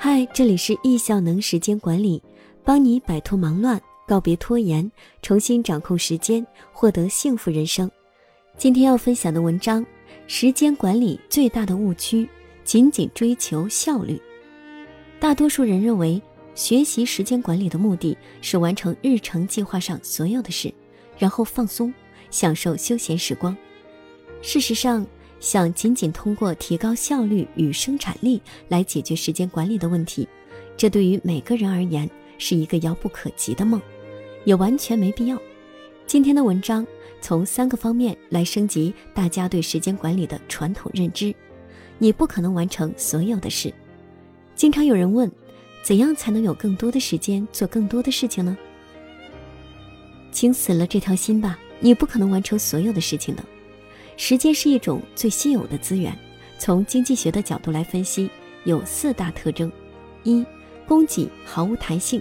嗨，这里是易效能时间管理，帮你摆脱忙乱，告别拖延，重新掌控时间，获得幸福人生。今天要分享的文章：时间管理最大的误区，仅仅追求效率。大多数人认为，学习时间管理的目的是完成日程计划上所有的事，然后放松，享受休闲时光。事实上，想仅仅通过提高效率与生产力来解决时间管理的问题，这对于每个人而言是一个遥不可及的梦，也完全没必要。今天的文章从三个方面来升级大家对时间管理的传统认知。你不可能完成所有的事。经常有人问，怎样才能有更多的时间做更多的事情呢？请死了这条心吧，你不可能完成所有的事情的。时间是一种最稀有的资源。从经济学的角度来分析，有四大特征：一、供给毫无弹性，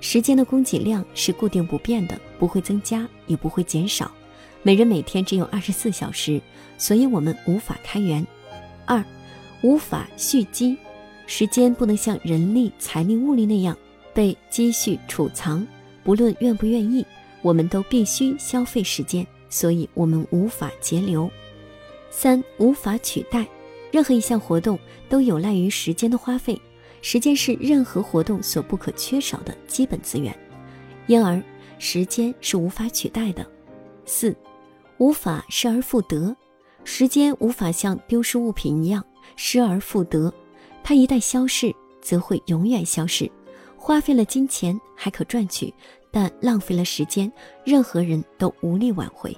时间的供给量是固定不变的，不会增加也不会减少。每人每天只有二十四小时，所以我们无法开源。二、无法蓄积，时间不能像人力、财力、物力那样被积蓄储藏，不论愿不愿意，我们都必须消费时间。所以我们无法节流。三、无法取代，任何一项活动都有赖于时间的花费，时间是任何活动所不可缺少的基本资源，因而时间是无法取代的。四、无法失而复得，时间无法像丢失物品一样失而复得，它一旦消逝，则会永远消失。花费了金钱还可赚取。但浪费了时间，任何人都无力挽回。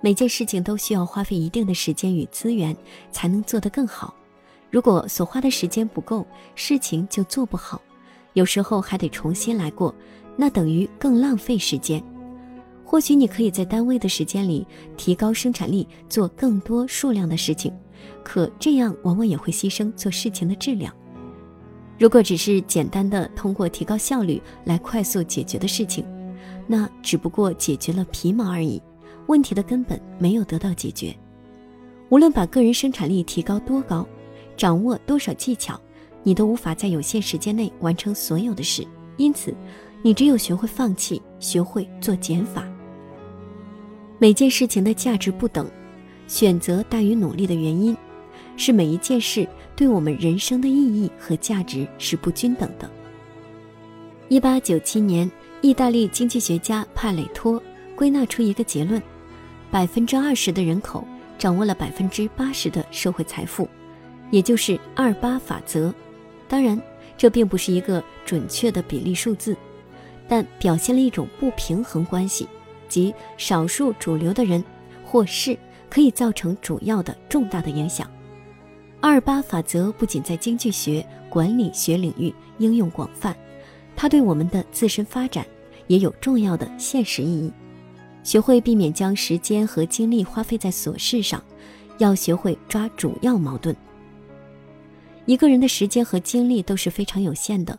每件事情都需要花费一定的时间与资源，才能做得更好。如果所花的时间不够，事情就做不好，有时候还得重新来过，那等于更浪费时间。或许你可以在单位的时间里提高生产力，做更多数量的事情，可这样往往也会牺牲做事情的质量。如果只是简单的通过提高效率来快速解决的事情，那只不过解决了皮毛而已，问题的根本没有得到解决。无论把个人生产力提高多高，掌握多少技巧，你都无法在有限时间内完成所有的事。因此，你只有学会放弃，学会做减法。每件事情的价值不等，选择大于努力的原因。是每一件事对我们人生的意义和价值是不均等的。一八九七年，意大利经济学家帕累托归纳出一个结论：百分之二十的人口掌握了百分之八十的社会财富，也就是二八法则。当然，这并不是一个准确的比例数字，但表现了一种不平衡关系，即少数主流的人或事可以造成主要的重大的影响。二八法则不仅在经济学、管理学领域应用广泛，它对我们的自身发展也有重要的现实意义。学会避免将时间和精力花费在琐事上，要学会抓主要矛盾。一个人的时间和精力都是非常有限的，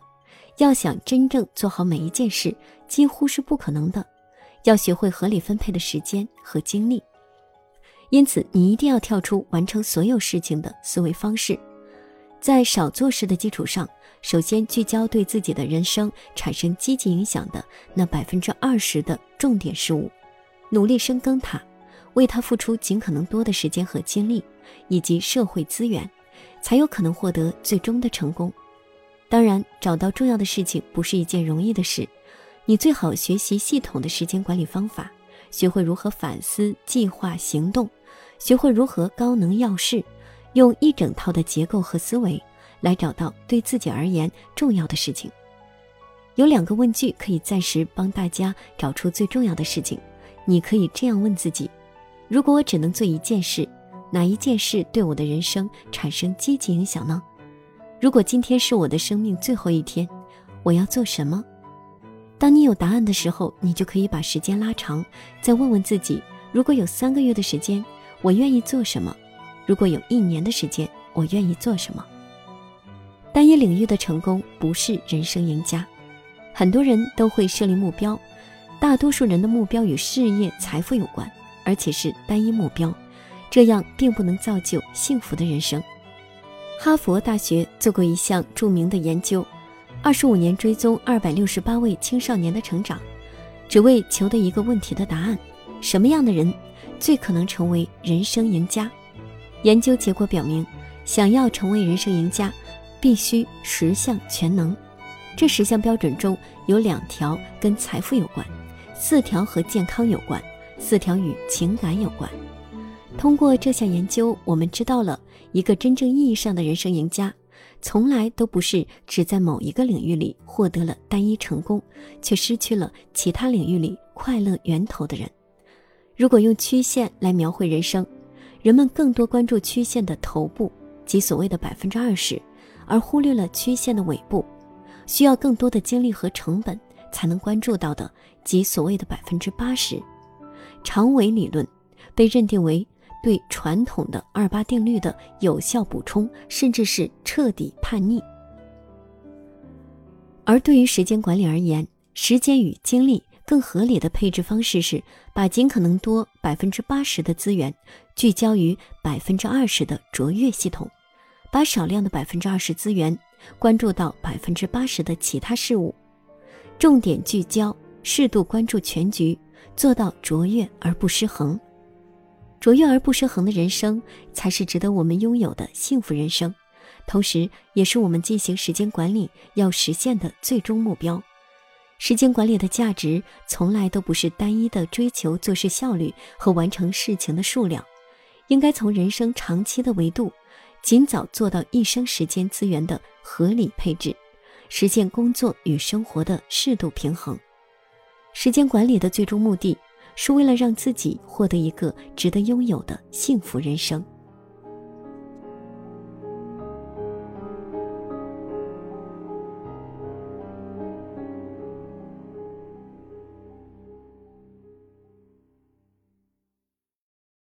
要想真正做好每一件事，几乎是不可能的。要学会合理分配的时间和精力。因此，你一定要跳出完成所有事情的思维方式，在少做事的基础上，首先聚焦对自己的人生产生积极影响的那百分之二十的重点事物，努力深耕它，为它付出尽可能多的时间和精力，以及社会资源，才有可能获得最终的成功。当然，找到重要的事情不是一件容易的事，你最好学习系统的时间管理方法，学会如何反思、计划、行动。学会如何高能要事，用一整套的结构和思维来找到对自己而言重要的事情。有两个问句可以暂时帮大家找出最重要的事情。你可以这样问自己：如果我只能做一件事，哪一件事对我的人生产生积极影响呢？如果今天是我的生命最后一天，我要做什么？当你有答案的时候，你就可以把时间拉长，再问问自己：如果有三个月的时间。我愿意做什么？如果有一年的时间，我愿意做什么？单一领域的成功不是人生赢家。很多人都会设立目标，大多数人的目标与事业、财富有关，而且是单一目标，这样并不能造就幸福的人生。哈佛大学做过一项著名的研究，二十五年追踪二百六十八位青少年的成长，只为求得一个问题的答案：什么样的人最可能成为人生赢家？研究结果表明，想要成为人生赢家，必须十项全能。这十项标准中有两条跟财富有关，四条和健康有关，四条与情感有关。通过这项研究，我们知道了。一个真正意义上的人生赢家，从来都不是只在某一个领域里获得了单一成功，却失去了其他领域里快乐源头的人。如果用曲线来描绘人生，人们更多关注曲线的头部，即所谓的百分之二十，而忽略了曲线的尾部，需要更多的精力和成本才能关注到的，即所谓的百分之八十。长尾理论被认定为。对传统的二八定律的有效补充，甚至是彻底叛逆。而对于时间管理而言，时间与精力更合理的配置方式是把尽可能多百分之八十的资源聚焦于百分之二十的卓越系统，把少量的百分之二十资源关注到百分之八十的其他事物，重点聚焦，适度关注全局，做到卓越而不失衡。卓越而不失衡的人生，才是值得我们拥有的幸福人生，同时也是我们进行时间管理要实现的最终目标。时间管理的价值，从来都不是单一的追求做事效率和完成事情的数量，应该从人生长期的维度，尽早做到一生时间资源的合理配置，实现工作与生活的适度平衡。时间管理的最终目的。是为了让自己获得一个值得拥有的幸福人生。